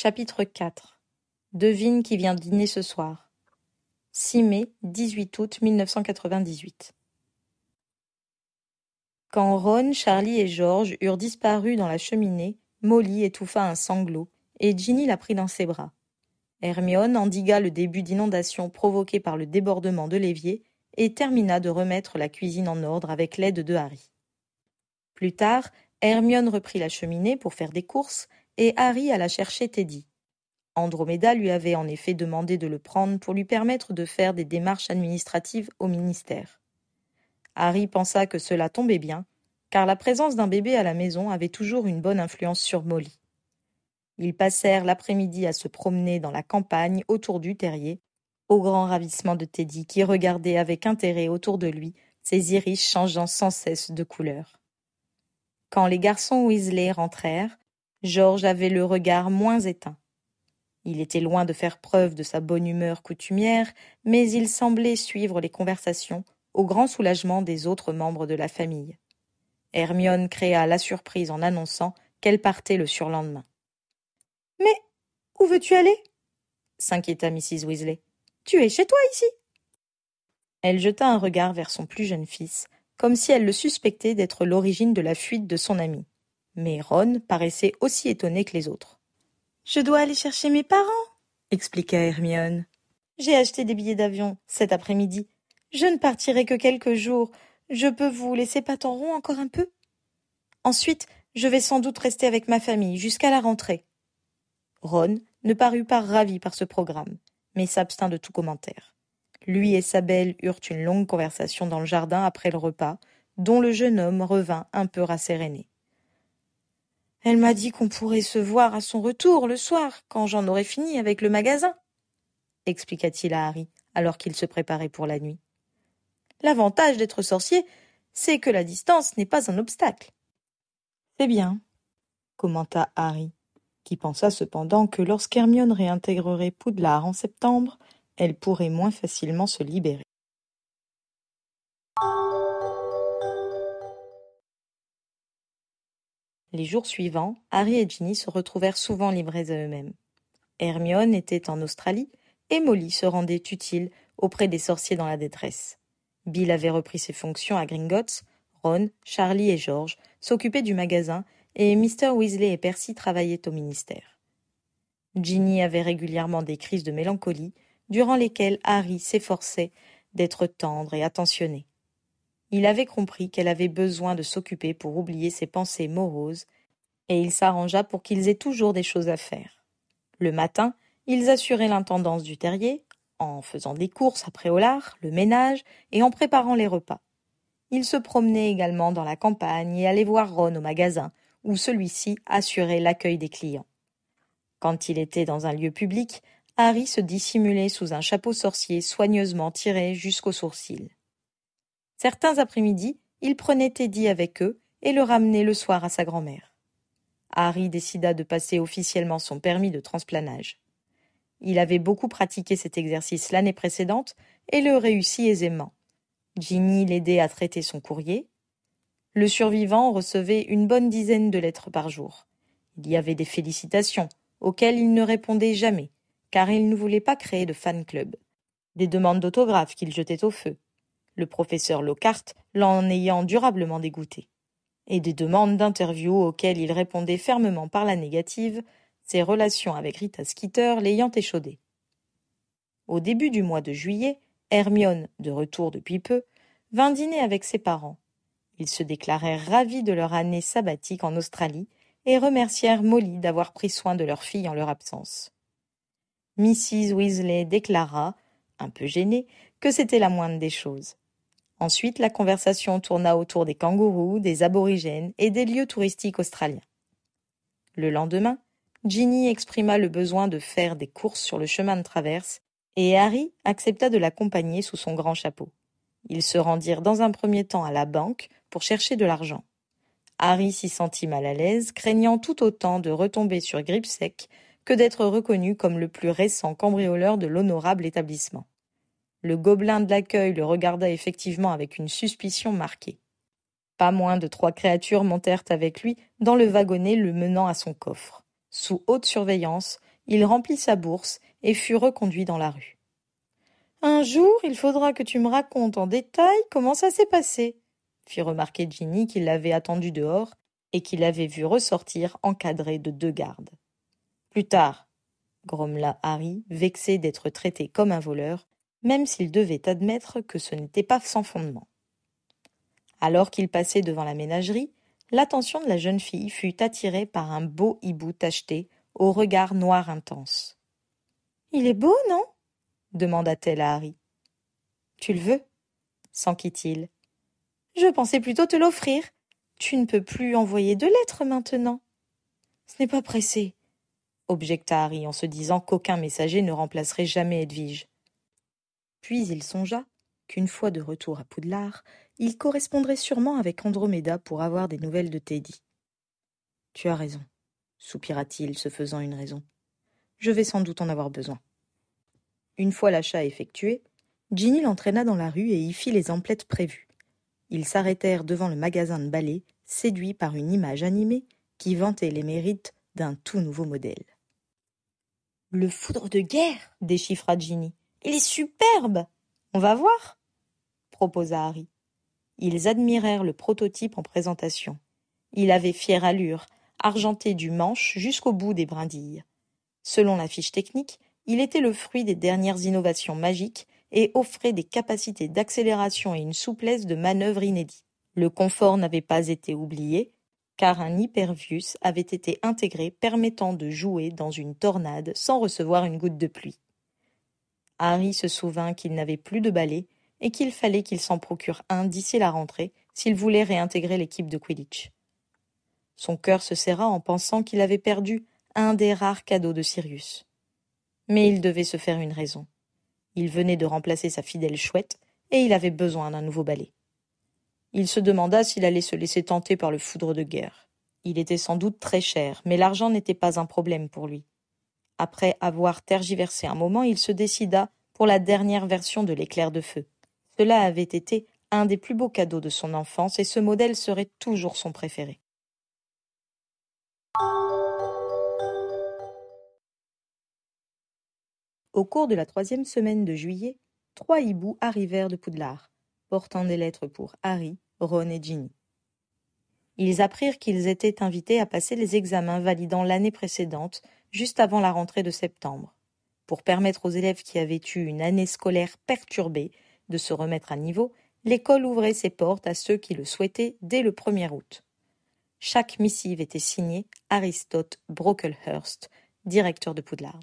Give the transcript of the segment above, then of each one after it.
Chapitre 4 Devine qui vient dîner ce soir. 6 mai, 18 août 1998. Quand Ron, Charlie et George eurent disparu dans la cheminée, Molly étouffa un sanglot, et Ginny la prit dans ses bras. Hermione endigua le début d'inondation provoqué par le débordement de l'évier et termina de remettre la cuisine en ordre avec l'aide de Harry. Plus tard, Hermione reprit la cheminée pour faire des courses et Harry alla chercher Teddy. Andromeda lui avait en effet demandé de le prendre pour lui permettre de faire des démarches administratives au ministère. Harry pensa que cela tombait bien, car la présence d'un bébé à la maison avait toujours une bonne influence sur Molly. Ils passèrent l'après-midi à se promener dans la campagne autour du terrier, au grand ravissement de Teddy qui regardait avec intérêt autour de lui, ses iris changeant sans cesse de couleur. Quand les garçons Weasley rentrèrent, George avait le regard moins éteint. Il était loin de faire preuve de sa bonne humeur coutumière, mais il semblait suivre les conversations au grand soulagement des autres membres de la famille. Hermione créa la surprise en annonçant qu'elle partait le surlendemain. Mais où veux-tu aller? s'inquiéta Mrs. Weasley. Tu es chez toi ici Elle jeta un regard vers son plus jeune fils, comme si elle le suspectait d'être l'origine de la fuite de son ami. Mais Ron paraissait aussi étonné que les autres. Je dois aller chercher mes parents, expliqua Hermione. J'ai acheté des billets d'avion cet après-midi je ne partirai que quelques jours. Je peux vous laisser rond encore un peu? Ensuite, je vais sans doute rester avec ma famille jusqu'à la rentrée. Ron ne parut pas ravi par ce programme, mais s'abstint de tout commentaire. Lui et sa belle eurent une longue conversation dans le jardin après le repas, dont le jeune homme revint un peu rasséréné. Elle m'a dit qu'on pourrait se voir à son retour le soir, quand j'en aurais fini avec le magasin, expliqua-t-il à Harry, alors qu'il se préparait pour la nuit. L'avantage d'être sorcier, c'est que la distance n'est pas un obstacle. C'est bien, commenta Harry, qui pensa cependant que lorsqu'Hermione réintégrerait Poudlard en septembre, elle pourrait moins facilement se libérer. Les jours suivants, Harry et Ginny se retrouvèrent souvent livrés à eux-mêmes. Hermione était en Australie et Molly se rendait utile auprès des sorciers dans la détresse. Bill avait repris ses fonctions à Gringotts, Ron, Charlie et George s'occupaient du magasin et Mr. Weasley et Percy travaillaient au ministère. Ginny avait régulièrement des crises de mélancolie, durant lesquelles Harry s'efforçait d'être tendre et attentionné. Il avait compris qu'elle avait besoin de s'occuper pour oublier ses pensées moroses, et il s'arrangea pour qu'ils aient toujours des choses à faire. Le matin, ils assuraient l'intendance du terrier, en faisant des courses après au lard, le ménage et en préparant les repas. Il se promenait également dans la campagne et allait voir Ron au magasin, où celui-ci assurait l'accueil des clients. Quand il était dans un lieu public, Harry se dissimulait sous un chapeau sorcier soigneusement tiré jusqu'aux sourcils. Certains après-midi, il prenait Teddy avec eux et le ramenait le soir à sa grand-mère. Harry décida de passer officiellement son permis de transplanage. Il avait beaucoup pratiqué cet exercice l'année précédente et le réussit aisément. Ginny l'aidait à traiter son courrier. Le survivant recevait une bonne dizaine de lettres par jour. Il y avait des félicitations, auxquelles il ne répondait jamais, car il ne voulait pas créer de fan club. Des demandes d'autographes qu'il jetait au feu. Le professeur Lockhart l'en ayant durablement dégoûté. Et des demandes d'interview auxquelles il répondait fermement par la négative, ses relations avec Rita Skeeter l'ayant échaudé. Au début du mois de juillet, Hermione, de retour depuis peu, vint dîner avec ses parents. Ils se déclarèrent ravis de leur année sabbatique en Australie et remercièrent Molly d'avoir pris soin de leur fille en leur absence. Mrs. Weasley déclara, un peu gênée, que c'était la moindre des choses. Ensuite, la conversation tourna autour des kangourous, des aborigènes et des lieux touristiques australiens. Le lendemain, Ginny exprima le besoin de faire des courses sur le chemin de traverse, et Harry accepta de l'accompagner sous son grand chapeau. Ils se rendirent dans un premier temps à la banque pour chercher de l'argent. Harry s'y sentit mal à l'aise, craignant tout autant de retomber sur Gripsec que d'être reconnu comme le plus récent cambrioleur de l'honorable établissement. Le gobelin de l'accueil le regarda effectivement avec une suspicion marquée. Pas moins de trois créatures montèrent avec lui dans le wagonnet le menant à son coffre. Sous haute surveillance, il remplit sa bourse et fut reconduit dans la rue. Un jour, il faudra que tu me racontes en détail comment ça s'est passé, fit remarquer Ginny qui l'avait attendu dehors et qui l'avait vu ressortir encadré de deux gardes. Plus tard, grommela Harry, vexé d'être traité comme un voleur, même s'il devait admettre que ce n'était pas sans fondement. Alors qu'il passait devant la ménagerie, l'attention de la jeune fille fut attirée par un beau hibou tacheté au regard noir intense. Il est beau, non? demanda-t-elle à Harry. Tu le veux? s'enquit-il. Je pensais plutôt te l'offrir. Tu ne peux plus envoyer de lettres maintenant. Ce n'est pas pressé, objecta Harry en se disant qu'aucun messager ne remplacerait jamais Edwige. Puis il songea qu'une fois de retour à Poudlard, il correspondrait sûrement avec Andromeda pour avoir des nouvelles de Teddy. Tu as raison, soupira-t-il, se faisant une raison. Je vais sans doute en avoir besoin. Une fois l'achat effectué, Ginny l'entraîna dans la rue et y fit les emplettes prévues. Ils s'arrêtèrent devant le magasin de balais, séduits par une image animée qui vantait les mérites d'un tout nouveau modèle. Le foudre de guerre déchiffra Ginny. Il est superbe On va voir proposa Harry. Ils admirèrent le prototype en présentation. Il avait fière allure, argenté du manche jusqu'au bout des brindilles. Selon la fiche technique, il était le fruit des dernières innovations magiques et offrait des capacités d'accélération et une souplesse de manœuvre inédits. Le confort n'avait pas été oublié, car un Hypervius avait été intégré permettant de jouer dans une tornade sans recevoir une goutte de pluie. Harry se souvint qu'il n'avait plus de balai et qu'il fallait qu'il s'en procure un d'ici la rentrée s'il voulait réintégrer l'équipe de Quidditch. Son cœur se serra en pensant qu'il avait perdu un des rares cadeaux de Sirius. Mais il devait se faire une raison. Il venait de remplacer sa fidèle chouette, et il avait besoin d'un nouveau balai. Il se demanda s'il allait se laisser tenter par le foudre de guerre. Il était sans doute très cher, mais l'argent n'était pas un problème pour lui. Après avoir tergiversé un moment, il se décida pour la dernière version de l'éclair de feu. Cela avait été un des plus beaux cadeaux de son enfance et ce modèle serait toujours son préféré. Au cours de la troisième semaine de juillet, trois hiboux arrivèrent de Poudlard, portant des lettres pour Harry, Ron et Ginny. Ils apprirent qu'ils étaient invités à passer les examens validant l'année précédente, juste avant la rentrée de septembre, pour permettre aux élèves qui avaient eu une année scolaire perturbée de se remettre à niveau, l'école ouvrait ses portes à ceux qui le souhaitaient dès le 1er août. Chaque missive était signée Aristote Brocklehurst, directeur de Poudlard.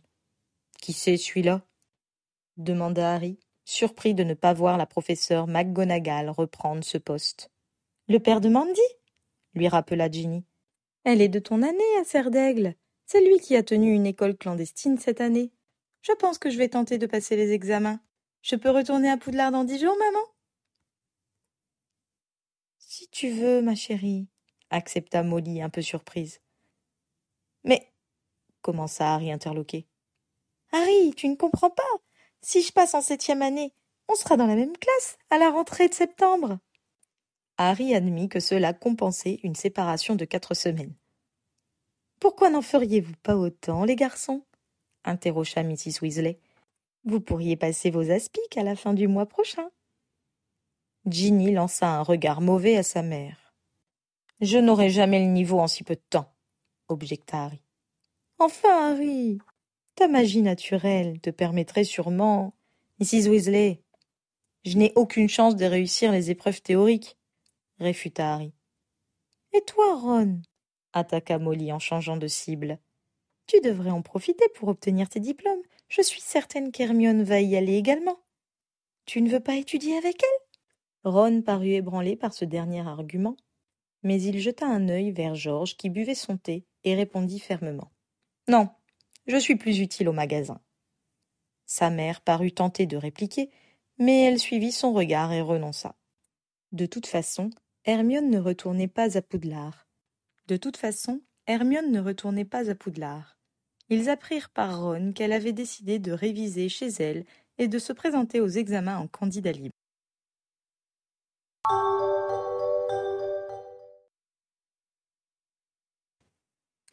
Qui c'est celui-là? demanda Harry, surpris de ne pas voir la professeure McGonagall reprendre ce poste. Le père de Mandy? lui rappela Ginny. Elle est de ton année à Serre d'Aigle. C'est lui qui a tenu une école clandestine cette année. Je pense que je vais tenter de passer les examens. Je peux retourner à Poudlard dans dix jours, maman? Si tu veux, ma chérie, accepta Molly un peu surprise. Mais commença Harry interloqué? Harry, tu ne comprends pas. Si je passe en septième année, on sera dans la même classe à la rentrée de septembre. Harry admit que cela compensait une séparation de quatre semaines. Pourquoi n'en feriez-vous pas autant, les garçons? interrogea Mrs. Weasley. Vous pourriez passer vos aspics à la fin du mois prochain. Ginny lança un regard mauvais à sa mère. Je n'aurai jamais le niveau en si peu de temps, objecta Harry. Enfin, Harry, ta magie naturelle te permettrait sûrement. Mrs. Weasley, je n'ai aucune chance de réussir les épreuves théoriques, réfuta Harry. Et toi, Ron? Attaqua Molly en changeant de cible. Tu devrais en profiter pour obtenir tes diplômes. Je suis certaine qu'Hermione va y aller également. Tu ne veux pas étudier avec elle? Ron parut ébranlé par ce dernier argument, mais il jeta un œil vers Georges qui buvait son thé et répondit fermement. Non, je suis plus utile au magasin. Sa mère parut tenter de répliquer, mais elle suivit son regard et renonça. De toute façon, Hermione ne retournait pas à Poudlard. De toute façon, Hermione ne retournait pas à Poudlard. Ils apprirent par Ron qu'elle avait décidé de réviser chez elle et de se présenter aux examens en candidat libre.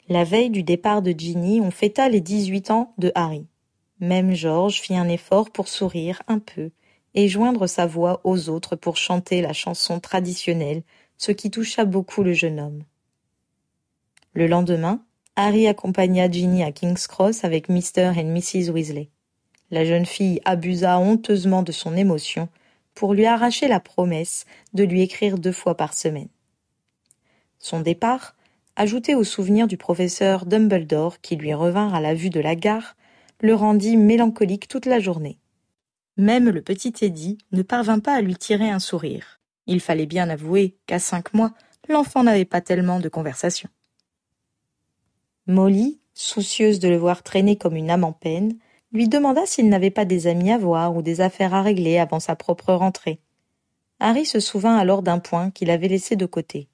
La veille du départ de Ginny, on fêta les dix-huit ans de Harry. Même George fit un effort pour sourire un peu et joindre sa voix aux autres pour chanter la chanson traditionnelle, ce qui toucha beaucoup le jeune homme. Le lendemain, Harry accompagna Ginny à King's Cross avec Mr. et Mrs. Weasley. La jeune fille abusa honteusement de son émotion pour lui arracher la promesse de lui écrire deux fois par semaine. Son départ, ajouté au souvenir du professeur Dumbledore qui lui revint à la vue de la gare, le rendit mélancolique toute la journée. Même le petit Teddy ne parvint pas à lui tirer un sourire. Il fallait bien avouer qu'à cinq mois, l'enfant n'avait pas tellement de conversation. Molly, soucieuse de le voir traîner comme une âme en peine, lui demanda s'il n'avait pas des amis à voir ou des affaires à régler avant sa propre rentrée. Harry se souvint alors d'un point qu'il avait laissé de côté.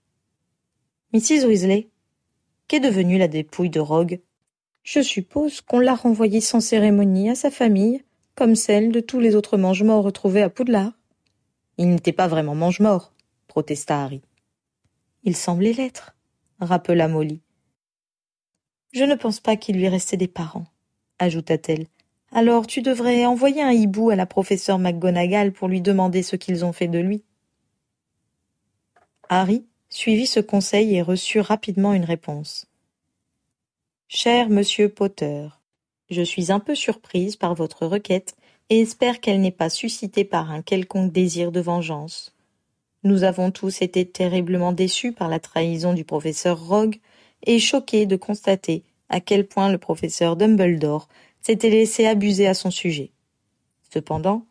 Mrs. Weasley, qu'est devenue la dépouille de Rogue? Je suppose qu'on l'a renvoyée sans cérémonie à sa famille, comme celle de tous les autres mange-morts retrouvés à Poudlard. Il n'était pas vraiment mange-mort, protesta Harry. Il semblait l'être, rappela Molly. Je ne pense pas qu'il lui restait des parents, ajouta-t-elle. Alors tu devrais envoyer un hibou à la professeure McGonagall pour lui demander ce qu'ils ont fait de lui. Harry suivit ce conseil et reçut rapidement une réponse. Cher monsieur Potter, je suis un peu surprise par votre requête et espère qu'elle n'est pas suscitée par un quelconque désir de vengeance. Nous avons tous été terriblement déçus par la trahison du professeur Rogue et choqués de constater à quel point le professeur Dumbledore s'était laissé abuser à son sujet. Cependant,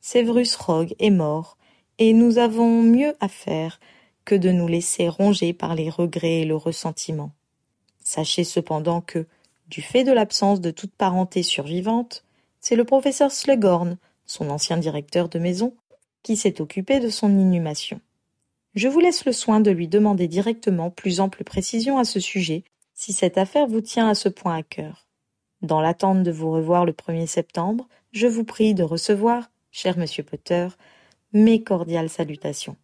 Severus Rogue est mort, et nous avons mieux à faire que de nous laisser ronger par les regrets et le ressentiment. Sachez cependant que, du fait de l'absence de toute parenté survivante, c'est le professeur Slughorn, son ancien directeur de maison, qui s'est occupé de son inhumation. Je vous laisse le soin de lui demander directement plus ample précision à ce sujet, si cette affaire vous tient à ce point à cœur. Dans l'attente de vous revoir le 1er septembre, je vous prie de recevoir, cher monsieur Potter, mes cordiales salutations.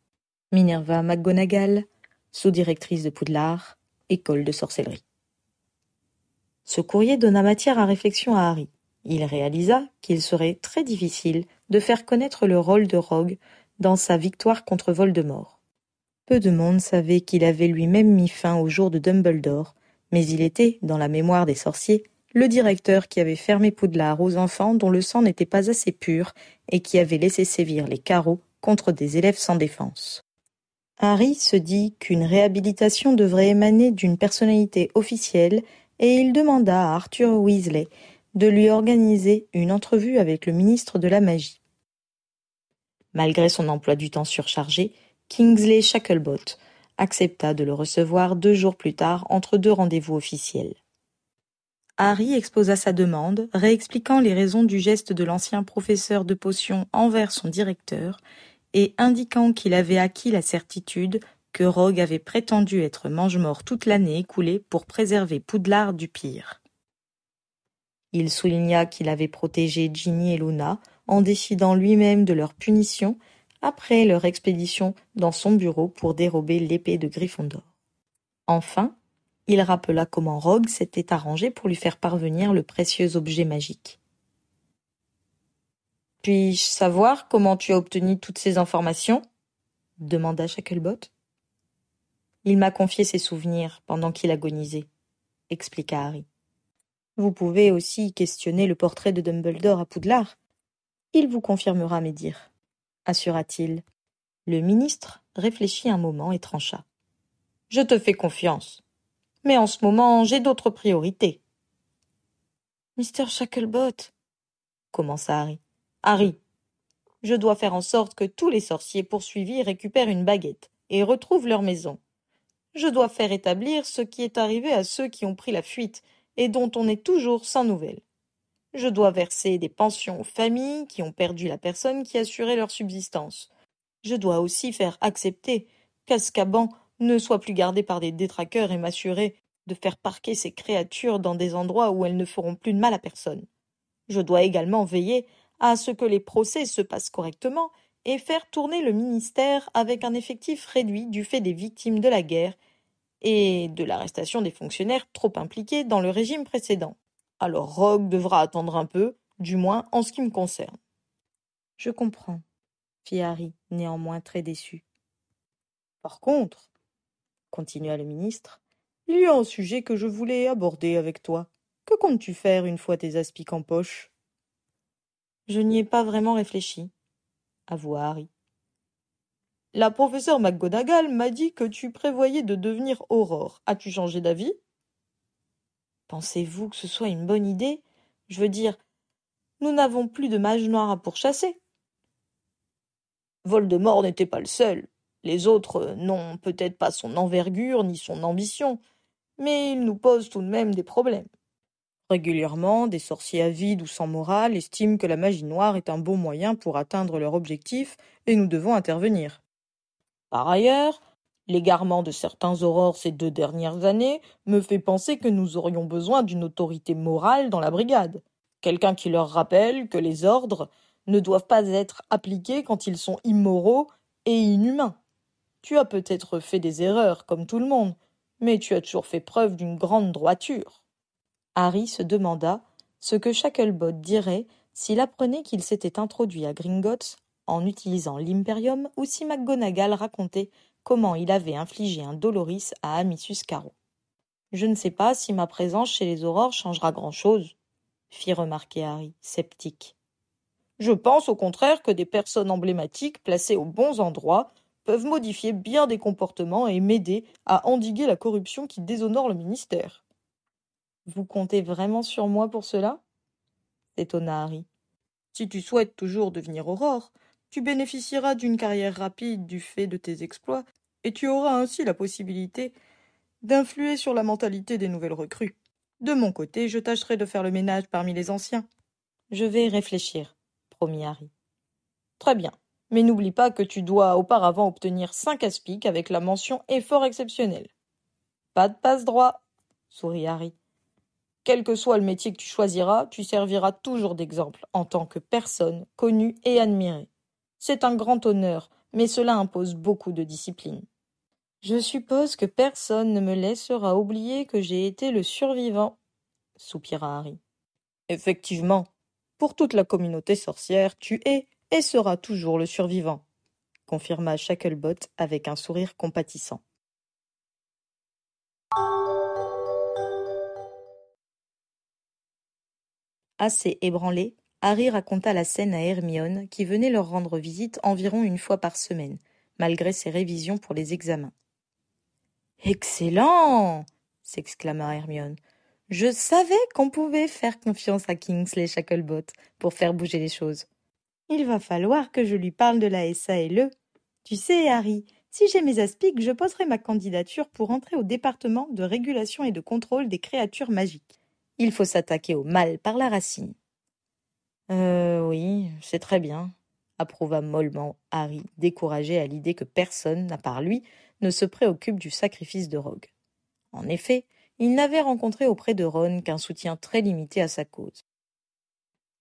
Minerva McGonagall, sous-directrice de Poudlard, école de sorcellerie. Ce courrier donna matière à réflexion à Harry. Il réalisa qu'il serait très difficile de faire connaître le rôle de Rogue dans sa victoire contre Voldemort. Peu de monde savait qu'il avait lui-même mis fin au jour de Dumbledore, mais il était, dans la mémoire des sorciers, le directeur qui avait fermé Poudlard aux enfants dont le sang n'était pas assez pur et qui avait laissé sévir les carreaux contre des élèves sans défense. Harry se dit qu'une réhabilitation devrait émaner d'une personnalité officielle et il demanda à Arthur Weasley de lui organiser une entrevue avec le ministre de la Magie. Malgré son emploi du temps surchargé, Kingsley Shacklebolt accepta de le recevoir deux jours plus tard entre deux rendez-vous officiels. Harry exposa sa demande, réexpliquant les raisons du geste de l'ancien professeur de potions envers son directeur, et indiquant qu'il avait acquis la certitude que Rogue avait prétendu être mange-mort toute l'année écoulée pour préserver Poudlard du pire. Il souligna qu'il avait protégé Ginny et Luna en décidant lui-même de leur punition après leur expédition dans son bureau pour dérober l'épée de Gryffondor. Enfin, il rappela comment Rogue s'était arrangé pour lui faire parvenir le précieux objet magique. Puis-je savoir comment tu as obtenu toutes ces informations? demanda Shacklebot. Il m'a confié ses souvenirs pendant qu'il agonisait, expliqua Harry. Vous pouvez aussi questionner le portrait de Dumbledore à Poudlard. Il vous confirmera mes dires, assura-t-il. Le ministre réfléchit un moment et trancha. Je te fais confiance. Mais en ce moment, j'ai d'autres priorités. Mr. Shacklebot, commença Harry. Harry, je dois faire en sorte que tous les sorciers poursuivis récupèrent une baguette et retrouvent leur maison. Je dois faire établir ce qui est arrivé à ceux qui ont pris la fuite et dont on est toujours sans nouvelles. Je dois verser des pensions aux familles qui ont perdu la personne qui assurait leur subsistance. Je dois aussi faire accepter qu'Azkaban ne soit plus gardé par des détraqueurs et m'assurer de faire parquer ces créatures dans des endroits où elles ne feront plus de mal à personne. Je dois également veiller à ce que les procès se passent correctement et faire tourner le ministère avec un effectif réduit du fait des victimes de la guerre et de l'arrestation des fonctionnaires trop impliqués dans le régime précédent. Alors Rogue devra attendre un peu, du moins en ce qui me concerne. Je comprends, fit Harry, néanmoins très déçu. Par contre, continua le ministre, il y a un sujet que je voulais aborder avec toi. Que comptes-tu faire une fois tes aspics en poche? Je n'y ai pas vraiment réfléchi, avoua Harry. La professeure McGonagall m'a dit que tu prévoyais de devenir Aurore. As-tu changé d'avis? Pensez-vous que ce soit une bonne idée? Je veux dire, nous n'avons plus de mages noirs à pourchasser. Voldemort n'était pas le seul. Les autres n'ont peut-être pas son envergure ni son ambition, mais ils nous posent tout de même des problèmes. Régulièrement, des sorciers avides ou sans morale estiment que la magie noire est un bon moyen pour atteindre leur objectif et nous devons intervenir. Par ailleurs, l'égarement de certains aurores ces deux dernières années me fait penser que nous aurions besoin d'une autorité morale dans la brigade. Quelqu'un qui leur rappelle que les ordres ne doivent pas être appliqués quand ils sont immoraux et inhumains. Tu as peut-être fait des erreurs, comme tout le monde, mais tu as toujours fait preuve d'une grande droiture. Harry se demanda ce que Shacklebot dirait s'il apprenait qu'il s'était introduit à Gringotts en utilisant l'Imperium ou si McGonagall racontait comment il avait infligé un Doloris à Amisus Caro. Je ne sais pas si ma présence chez les Aurores changera grand-chose, fit remarquer Harry, sceptique. Je pense au contraire que des personnes emblématiques placées aux bons endroits peuvent modifier bien des comportements et m'aider à endiguer la corruption qui déshonore le ministère. Vous comptez vraiment sur moi pour cela? s'étonna Harry. Si tu souhaites toujours devenir Aurore, tu bénéficieras d'une carrière rapide du fait de tes exploits, et tu auras ainsi la possibilité d'influer sur la mentalité des nouvelles recrues. De mon côté, je tâcherai de faire le ménage parmi les anciens. Je vais réfléchir, promit Harry. Très bien. Mais n'oublie pas que tu dois auparavant obtenir cinq aspics avec la mention effort exceptionnel. Pas de passe-droit, sourit Harry. Quel que soit le métier que tu choisiras, tu serviras toujours d'exemple en tant que personne connue et admirée. C'est un grand honneur, mais cela impose beaucoup de discipline. Je suppose que personne ne me laissera oublier que j'ai été le survivant, soupira Harry. Effectivement, pour toute la communauté sorcière, tu es et seras toujours le survivant, confirma Shacklebot avec un sourire compatissant. Assez ébranlé, Harry raconta la scène à Hermione, qui venait leur rendre visite environ une fois par semaine, malgré ses révisions pour les examens. Excellent s'exclama Hermione. Je savais qu'on pouvait faire confiance à Kingsley Shacklebot pour faire bouger les choses. Il va falloir que je lui parle de la SALE. Tu sais, Harry, si j'ai mes aspics, je poserai ma candidature pour entrer au département de régulation et de contrôle des créatures magiques. Il faut s'attaquer au mal par la racine. Euh, oui, c'est très bien, approuva mollement Harry, découragé à l'idée que personne, à part lui, ne se préoccupe du sacrifice de Rogue. En effet, il n'avait rencontré auprès de Ron qu'un soutien très limité à sa cause.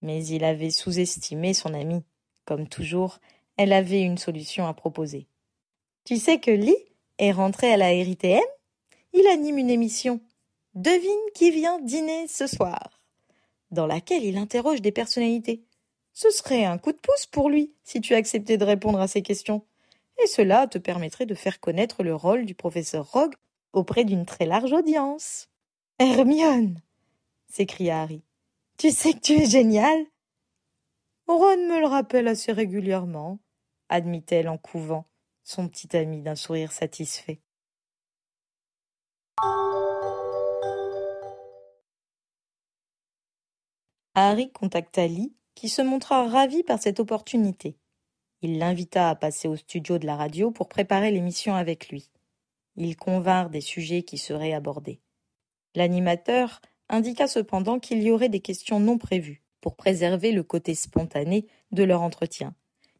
Mais il avait sous-estimé son ami. Comme toujours, elle avait une solution à proposer. Tu sais que Lee est rentré à la RITM Il anime une émission. Devine qui vient dîner ce soir dans laquelle il interroge des personnalités. Ce serait un coup de pouce pour lui si tu acceptais de répondre à ces questions. Et cela te permettrait de faire connaître le rôle du professeur Rogue auprès d'une très large audience. Hermione s'écria Harry. Tu sais que tu es génial Ron me le rappelle assez régulièrement, admit-elle en couvant son petit ami d'un sourire satisfait. Harry contacta Lee, qui se montra ravi par cette opportunité. Il l'invita à passer au studio de la radio pour préparer l'émission avec lui. Ils convinrent des sujets qui seraient abordés. L'animateur indiqua cependant qu'il y aurait des questions non prévues pour préserver le côté spontané de leur entretien.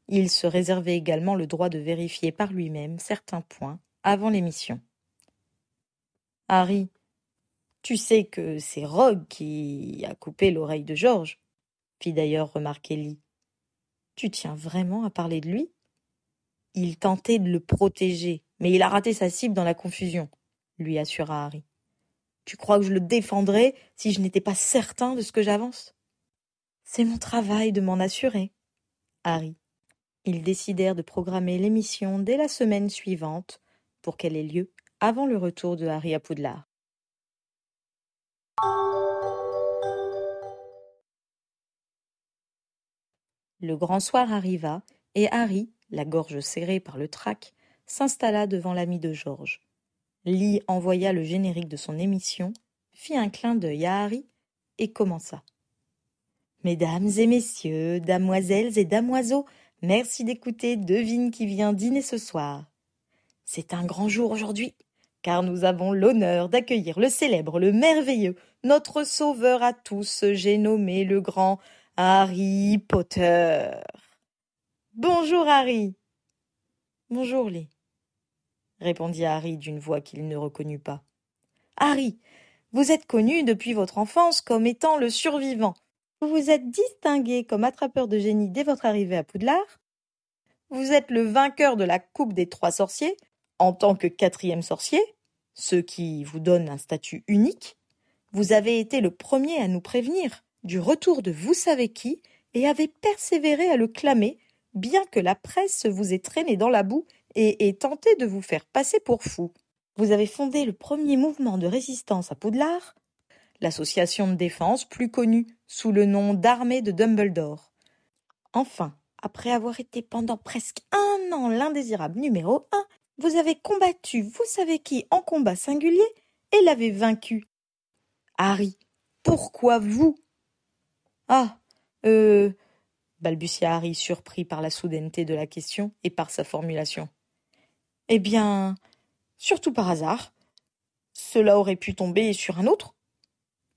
Il se réservait également le droit de vérifier par lui-même certains points avant l'émission. Harry, tu sais que c'est Rogue qui a coupé l'oreille de Georges, fit d'ailleurs remarquer Lee. Tu tiens vraiment à parler de lui? Il tentait de le protéger, mais il a raté sa cible dans la confusion. lui assura Harry. Tu crois que je le défendrais si je n'étais pas certain de ce que j'avance? C'est mon travail de m'en assurer. Harry. Ils décidèrent de programmer l'émission dès la semaine suivante pour qu'elle ait lieu avant le retour de Harry à Poudlard. Le grand soir arriva, et Harry, la gorge serrée par le trac, s'installa devant l'ami de Georges. Lee envoya le générique de son émission, fit un clin d'œil à Harry et commença. Mesdames et messieurs, damoiselles et damoiseaux, merci d'écouter Devine qui vient dîner ce soir. C'est un grand jour aujourd'hui, car nous avons l'honneur d'accueillir le célèbre, le merveilleux, notre sauveur à tous, j'ai nommé le grand Harry Potter. Bonjour Harry. Bonjour Lee répondit Harry d'une voix qu'il ne reconnut pas. Harry, vous êtes connu depuis votre enfance comme étant le survivant. Vous vous êtes distingué comme attrapeur de génie dès votre arrivée à Poudlard. Vous êtes le vainqueur de la Coupe des Trois Sorciers en tant que quatrième sorcier, ce qui vous donne un statut unique. Vous avez été le premier à nous prévenir du retour de vous savez qui et avez persévéré à le clamer, bien que la presse vous ait traîné dans la boue et ait tenté de vous faire passer pour fou. Vous avez fondé le premier mouvement de résistance à Poudlard, l'association de défense plus connue sous le nom d'Armée de Dumbledore. Enfin, après avoir été pendant presque un an l'indésirable numéro un, vous avez combattu vous savez qui en combat singulier et l'avez vaincu. Harry, pourquoi vous? Ah, euh, balbutia Harry, surpris par la soudaineté de la question et par sa formulation. Eh bien, surtout par hasard. Cela aurait pu tomber sur un autre.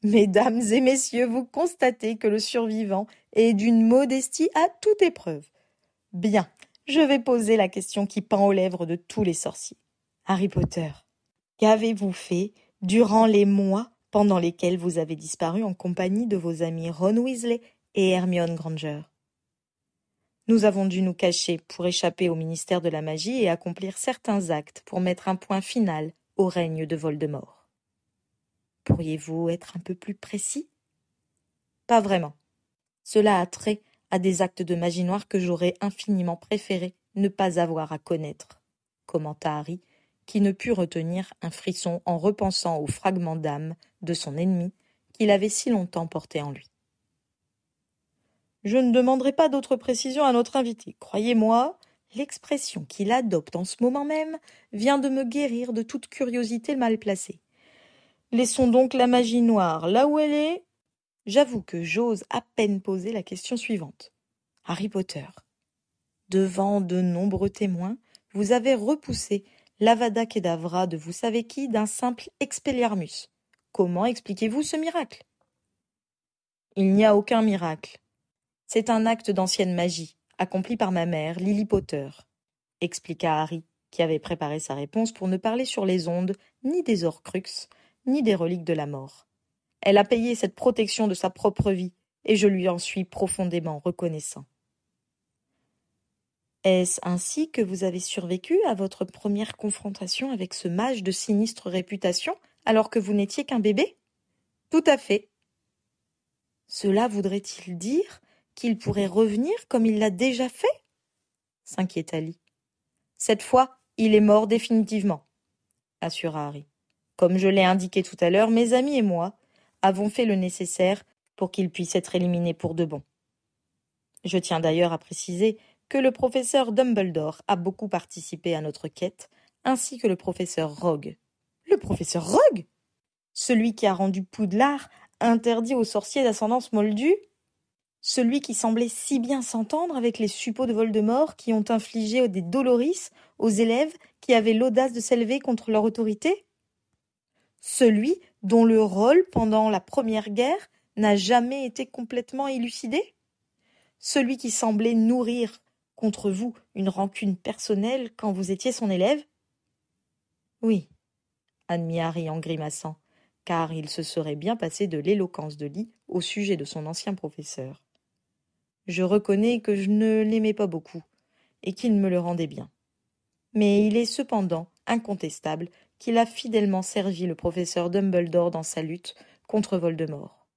Mesdames et messieurs, vous constatez que le survivant est d'une modestie à toute épreuve. Bien, je vais poser la question qui pend aux lèvres de tous les sorciers. Harry Potter, qu'avez-vous fait durant les mois pendant lesquels vous avez disparu en compagnie de vos amis Ron Weasley et Hermione Granger? Nous avons dû nous cacher pour échapper au ministère de la magie et accomplir certains actes pour mettre un point final au règne de Voldemort. Pourriez-vous être un peu plus précis? Pas vraiment. Cela a trait à des actes de magie noire que j'aurais infiniment préféré ne pas avoir à connaître, commenta Harry, qui ne put retenir un frisson en repensant aux fragments d'âme de son ennemi qu'il avait si longtemps porté en lui. Je ne demanderai pas d'autres précisions à notre invité. Croyez-moi, l'expression qu'il adopte en ce moment même vient de me guérir de toute curiosité mal placée. Laissons donc la magie noire là où elle est. J'avoue que j'ose à peine poser la question suivante. Harry Potter. Devant de nombreux témoins, vous avez repoussé l'Avada Kedavra de vous savez qui d'un simple expelliarmus. Comment expliquez-vous ce miracle? Il n'y a aucun miracle. C'est un acte d'ancienne magie, accompli par ma mère, Lily Potter, expliqua Harry, qui avait préparé sa réponse pour ne parler sur les ondes ni des Horcruxes, ni des reliques de la mort. Elle a payé cette protection de sa propre vie, et je lui en suis profondément reconnaissant. Est-ce ainsi que vous avez survécu à votre première confrontation avec ce mage de sinistre réputation alors que vous n'étiez qu'un bébé? Tout à fait. Cela voudrait-il dire qu'il pourrait revenir comme il l'a déjà fait? s'inquiéta Lee. Cette fois, il est mort définitivement, assura Harry. Comme je l'ai indiqué tout à l'heure, mes amis et moi avons fait le nécessaire pour qu'il puisse être éliminé pour de bon. Je tiens d'ailleurs à préciser que le professeur Dumbledore a beaucoup participé à notre quête, ainsi que le professeur Rogue. Le professeur Rogue? Celui qui a rendu Poudlard interdit aux sorciers d'ascendance moldue? Celui qui semblait si bien s'entendre avec les suppôts de Voldemort qui ont infligé des doloris aux élèves qui avaient l'audace de s'élever contre leur autorité? Celui dont le rôle pendant la Première Guerre n'a jamais été complètement élucidé? Celui qui semblait nourrir contre vous une rancune personnelle quand vous étiez son élève? Oui, admit Harry en grimaçant, car il se serait bien passé de l'éloquence de Lee au sujet de son ancien professeur. Je reconnais que je ne l'aimais pas beaucoup, et qu'il me le rendait bien. Mais il est cependant incontestable qu'il a fidèlement servi le professeur Dumbledore dans sa lutte contre Voldemort.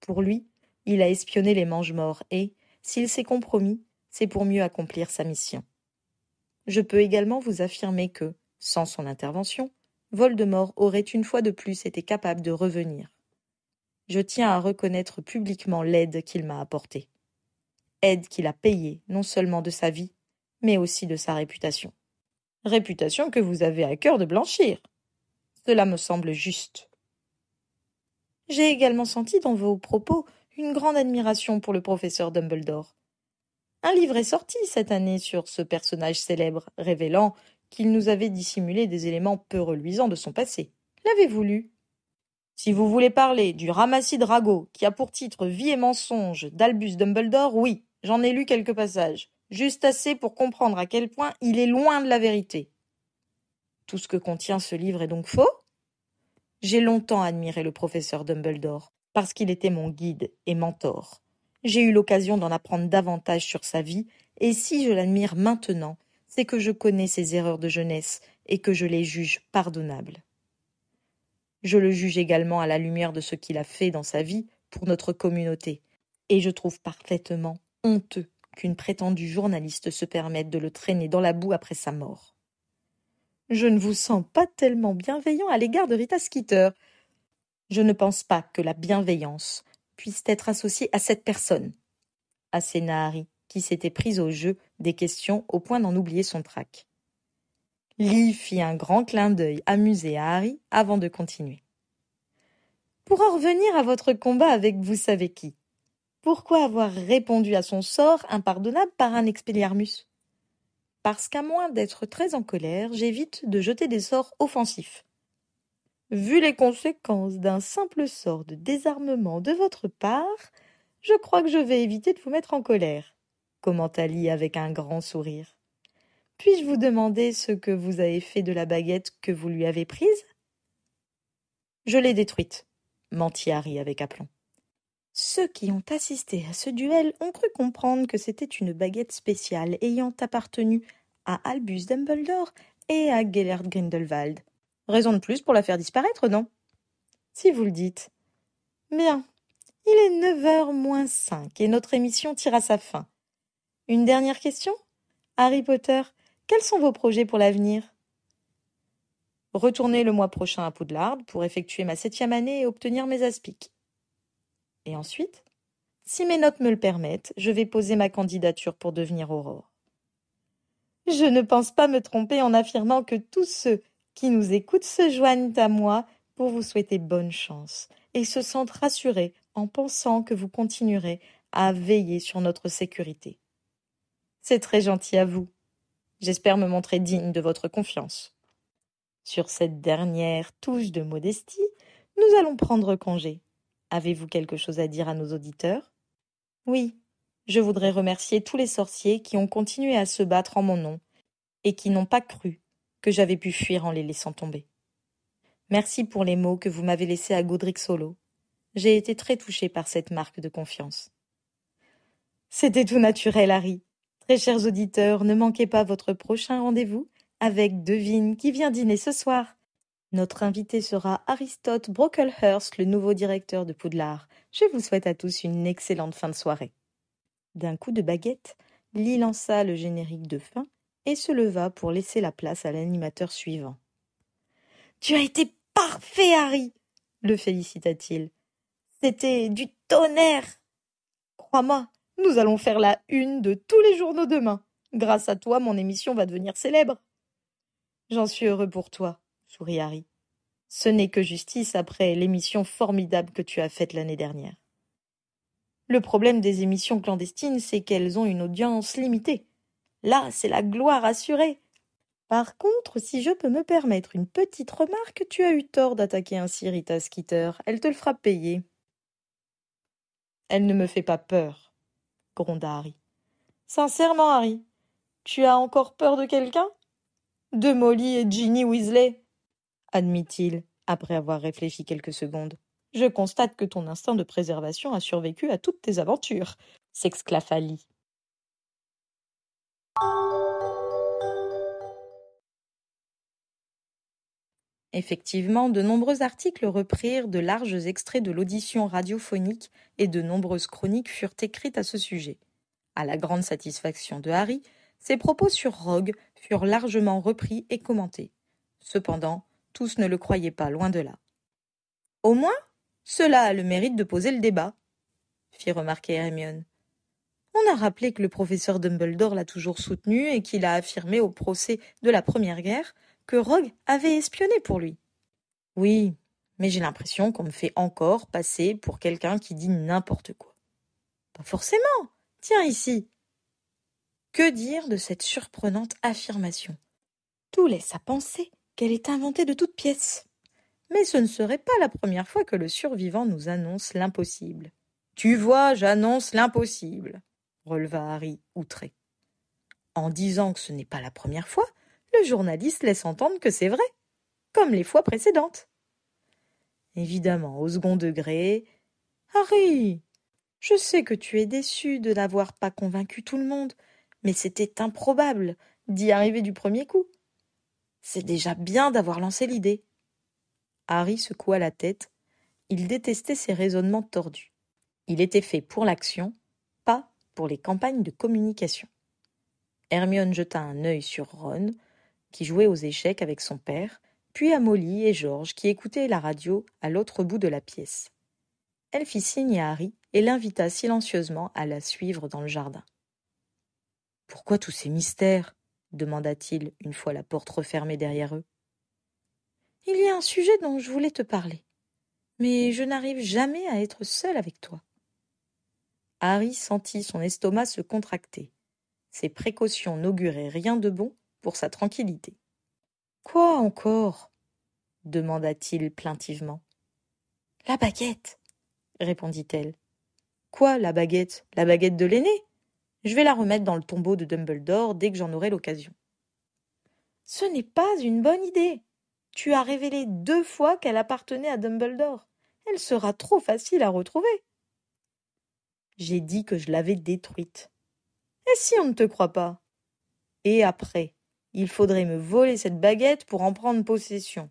Pour lui, il a espionné les mange-morts et, s'il s'est compromis, c'est pour mieux accomplir sa mission. Je peux également vous affirmer que, sans son intervention, Voldemort aurait une fois de plus été capable de revenir. Je tiens à reconnaître publiquement l'aide qu'il m'a apportée. Aide qu'il a payée non seulement de sa vie, mais aussi de sa réputation. Réputation que vous avez à cœur de blanchir. Cela me semble juste. J'ai également senti dans vos propos une grande admiration pour le professeur Dumbledore. Un livre est sorti cette année sur ce personnage célèbre, révélant qu'il nous avait dissimulé des éléments peu reluisants de son passé. L'avez-vous lu? Si vous voulez parler du ramassis Drago, qui a pour titre Vie et mensonge d'Albus Dumbledore, oui, j'en ai lu quelques passages, juste assez pour comprendre à quel point il est loin de la vérité. Tout ce que contient ce livre est donc faux J'ai longtemps admiré le professeur Dumbledore, parce qu'il était mon guide et mentor. J'ai eu l'occasion d'en apprendre davantage sur sa vie, et si je l'admire maintenant, c'est que je connais ses erreurs de jeunesse et que je les juge pardonnables. Je le juge également à la lumière de ce qu'il a fait dans sa vie pour notre communauté, et je trouve parfaitement honteux qu'une prétendue journaliste se permette de le traîner dans la boue après sa mort. Je ne vous sens pas tellement bienveillant à l'égard de Rita Skeeter. Je ne pense pas que la bienveillance puisse être associée à cette personne. Asséna Harry, qui s'était prise au jeu des questions au point d'en oublier son trac. Lee fit un grand clin d'œil amusé à Harry avant de continuer. Pour en revenir à votre combat avec vous savez qui, pourquoi avoir répondu à son sort impardonnable par un expelliarmus? Parce qu'à moins d'être très en colère, j'évite de jeter des sorts offensifs. Vu les conséquences d'un simple sort de désarmement de votre part, je crois que je vais éviter de vous mettre en colère commenta Lee avec un grand sourire. Puis-je vous demander ce que vous avez fait de la baguette que vous lui avez prise? Je l'ai détruite, mentit Harry avec aplomb. Ceux qui ont assisté à ce duel ont cru comprendre que c'était une baguette spéciale ayant appartenu à Albus Dumbledore et à Gellert Grindelwald. Raison de plus pour la faire disparaître, non? Si vous le dites. Bien. Il est neuf heures moins cinq et notre émission tire à sa fin. Une dernière question? Harry Potter, quels sont vos projets pour l'avenir? Retourner le mois prochain à Poudlard pour effectuer ma septième année et obtenir mes aspics. Et ensuite Si mes notes me le permettent, je vais poser ma candidature pour devenir Aurore. Je ne pense pas me tromper en affirmant que tous ceux qui nous écoutent se joignent à moi pour vous souhaiter bonne chance et se sentent rassurés en pensant que vous continuerez à veiller sur notre sécurité. C'est très gentil à vous. J'espère me montrer digne de votre confiance. Sur cette dernière touche de modestie, nous allons prendre congé. Avez-vous quelque chose à dire à nos auditeurs? Oui, je voudrais remercier tous les sorciers qui ont continué à se battre en mon nom et qui n'ont pas cru que j'avais pu fuir en les laissant tomber. Merci pour les mots que vous m'avez laissés à Godric Solo. J'ai été très touché par cette marque de confiance. C'était tout naturel, Harry. Très chers auditeurs, ne manquez pas votre prochain rendez-vous avec Devine qui vient dîner ce soir. Notre invité sera Aristote Brocklehurst, le nouveau directeur de Poudlard. Je vous souhaite à tous une excellente fin de soirée. D'un coup de baguette, Lee lança le générique de fin et se leva pour laisser la place à l'animateur suivant. Tu as été parfait, Harry le félicita-t-il. C'était du tonnerre. Crois-moi, nous allons faire la une de tous les journaux demain. Grâce à toi, mon émission va devenir célèbre. J'en suis heureux pour toi, sourit Harry. Ce n'est que justice après l'émission formidable que tu as faite l'année dernière. Le problème des émissions clandestines, c'est qu'elles ont une audience limitée. Là, c'est la gloire assurée. Par contre, si je peux me permettre une petite remarque, tu as eu tort d'attaquer ainsi Rita Skeeter. Elle te le fera payer. Elle ne me fait pas peur, gronda Harry. Sincèrement, Harry, tu as encore peur de quelqu'un? De Molly et Ginny Weasley admit-il, après avoir réfléchi quelques secondes. Je constate que ton instinct de préservation a survécu à toutes tes aventures, s'exclama Lee. Effectivement, de nombreux articles reprirent de larges extraits de l'audition radiophonique et de nombreuses chroniques furent écrites à ce sujet. À la grande satisfaction de Harry, ses propos sur Rogue furent largement repris et commentés. Cependant, tous ne le croyaient pas, loin de là. Au moins, cela a le mérite de poser le débat, fit remarquer Hermione. On a rappelé que le professeur Dumbledore l'a toujours soutenu et qu'il a affirmé au procès de la Première Guerre que Rogue avait espionné pour lui. Oui, mais j'ai l'impression qu'on me fait encore passer pour quelqu'un qui dit n'importe quoi. Pas forcément. Tiens ici. Que dire de cette surprenante affirmation? Tout laisse à penser qu'elle est inventée de toutes pièces. Mais ce ne serait pas la première fois que le survivant nous annonce l'impossible. Tu vois, j'annonce l'impossible, releva Harry, outré. En disant que ce n'est pas la première fois, le journaliste laisse entendre que c'est vrai, comme les fois précédentes. Évidemment, au second degré. Harry, je sais que tu es déçu de n'avoir pas convaincu tout le monde, mais c'était improbable d'y arriver du premier coup. C'est déjà bien d'avoir lancé l'idée. Harry secoua la tête. Il détestait ces raisonnements tordus. Il était fait pour l'action, pas pour les campagnes de communication. Hermione jeta un œil sur Ron, qui jouait aux échecs avec son père, puis à Molly et George qui écoutaient la radio à l'autre bout de la pièce. Elle fit signe à Harry et l'invita silencieusement à la suivre dans le jardin. Pourquoi tous ces mystères? Demanda-t-il une fois la porte refermée derrière eux. Il y a un sujet dont je voulais te parler, mais je n'arrive jamais à être seul avec toi. Harry sentit son estomac se contracter. Ses précautions n'auguraient rien de bon pour sa tranquillité. Quoi encore? demanda-t-il plaintivement. La baguette, répondit-elle. Quoi, la baguette? La baguette de l'aîné? Je vais la remettre dans le tombeau de Dumbledore dès que j'en aurai l'occasion. Ce n'est pas une bonne idée. Tu as révélé deux fois qu'elle appartenait à Dumbledore. Elle sera trop facile à retrouver. J'ai dit que je l'avais détruite. Et si on ne te croit pas? Et après il faudrait me voler cette baguette pour en prendre possession.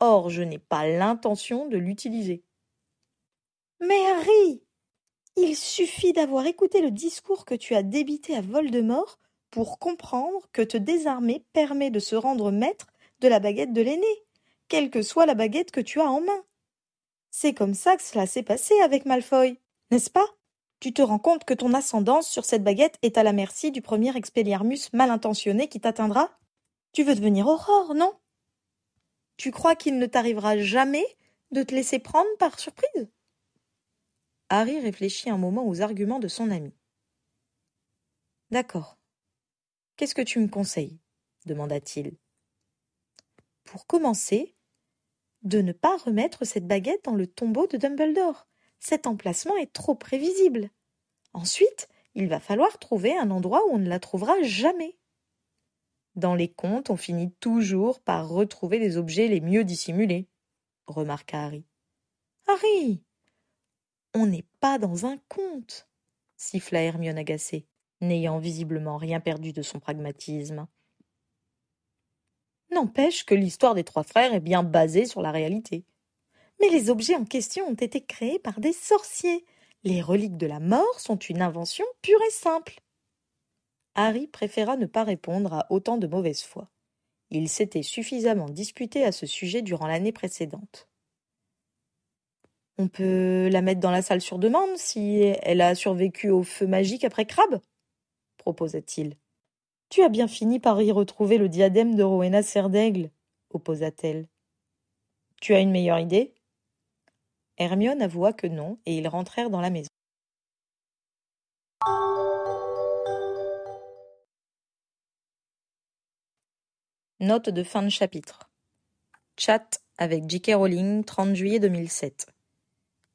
Or, je n'ai pas l'intention de l'utiliser. Mais Harry, il suffit d'avoir écouté le discours que tu as débité à Voldemort pour comprendre que te désarmer permet de se rendre maître de la baguette de l'aîné, quelle que soit la baguette que tu as en main. C'est comme ça que cela s'est passé avec Malfoy, n'est-ce pas? Tu te rends compte que ton ascendance sur cette baguette est à la merci du premier expelliarmus mal intentionné qui t'atteindra? Tu veux devenir Aurore, non? Tu crois qu'il ne t'arrivera jamais de te laisser prendre par surprise? Harry réfléchit un moment aux arguments de son ami. D'accord. Qu'est-ce que tu me conseilles? demanda-t-il. Pour commencer, de ne pas remettre cette baguette dans le tombeau de Dumbledore. Cet emplacement est trop prévisible. Ensuite, il va falloir trouver un endroit où on ne la trouvera jamais. Dans les contes, on finit toujours par retrouver les objets les mieux dissimulés, remarqua Harry. Harry On n'est pas dans un conte, siffla Hermione agacée, n'ayant visiblement rien perdu de son pragmatisme. N'empêche que l'histoire des trois frères est bien basée sur la réalité. Mais les objets en question ont été créés par des sorciers. Les reliques de la mort sont une invention pure et simple. Harry préféra ne pas répondre à autant de mauvaise foi. Il s'était suffisamment disputé à ce sujet durant l'année précédente. On peut la mettre dans la salle sur demande si elle a survécu au feu magique après Crabe proposa-t-il. Tu as bien fini par y retrouver le diadème de Rowena Serdaigle, opposa-t-elle. Tu as une meilleure idée? Hermione avoua que non, et ils rentrèrent dans la maison. Note de fin de chapitre. Chat avec J.K. Rowling, 30 juillet 2007.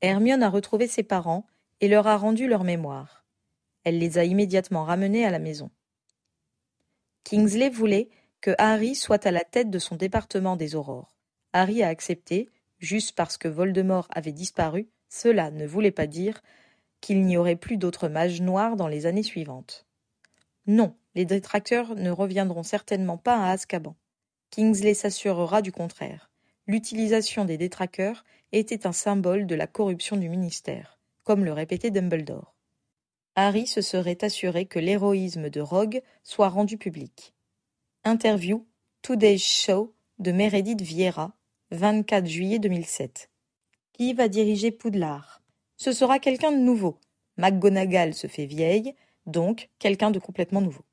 Hermione a retrouvé ses parents et leur a rendu leur mémoire. Elle les a immédiatement ramenés à la maison. Kingsley voulait que Harry soit à la tête de son département des aurores. Harry a accepté, juste parce que Voldemort avait disparu, cela ne voulait pas dire qu'il n'y aurait plus d'autres mages noirs dans les années suivantes. Non, les détracteurs ne reviendront certainement pas à Azkaban. Kingsley s'assurera du contraire. L'utilisation des détraqueurs était un symbole de la corruption du ministère, comme le répétait Dumbledore. Harry se serait assuré que l'héroïsme de Rogue soit rendu public. Interview Today's Show de Meredith Vieira, 24 juillet 2007. Qui va diriger Poudlard? Ce sera quelqu'un de nouveau. McGonagall se fait vieille, donc quelqu'un de complètement nouveau.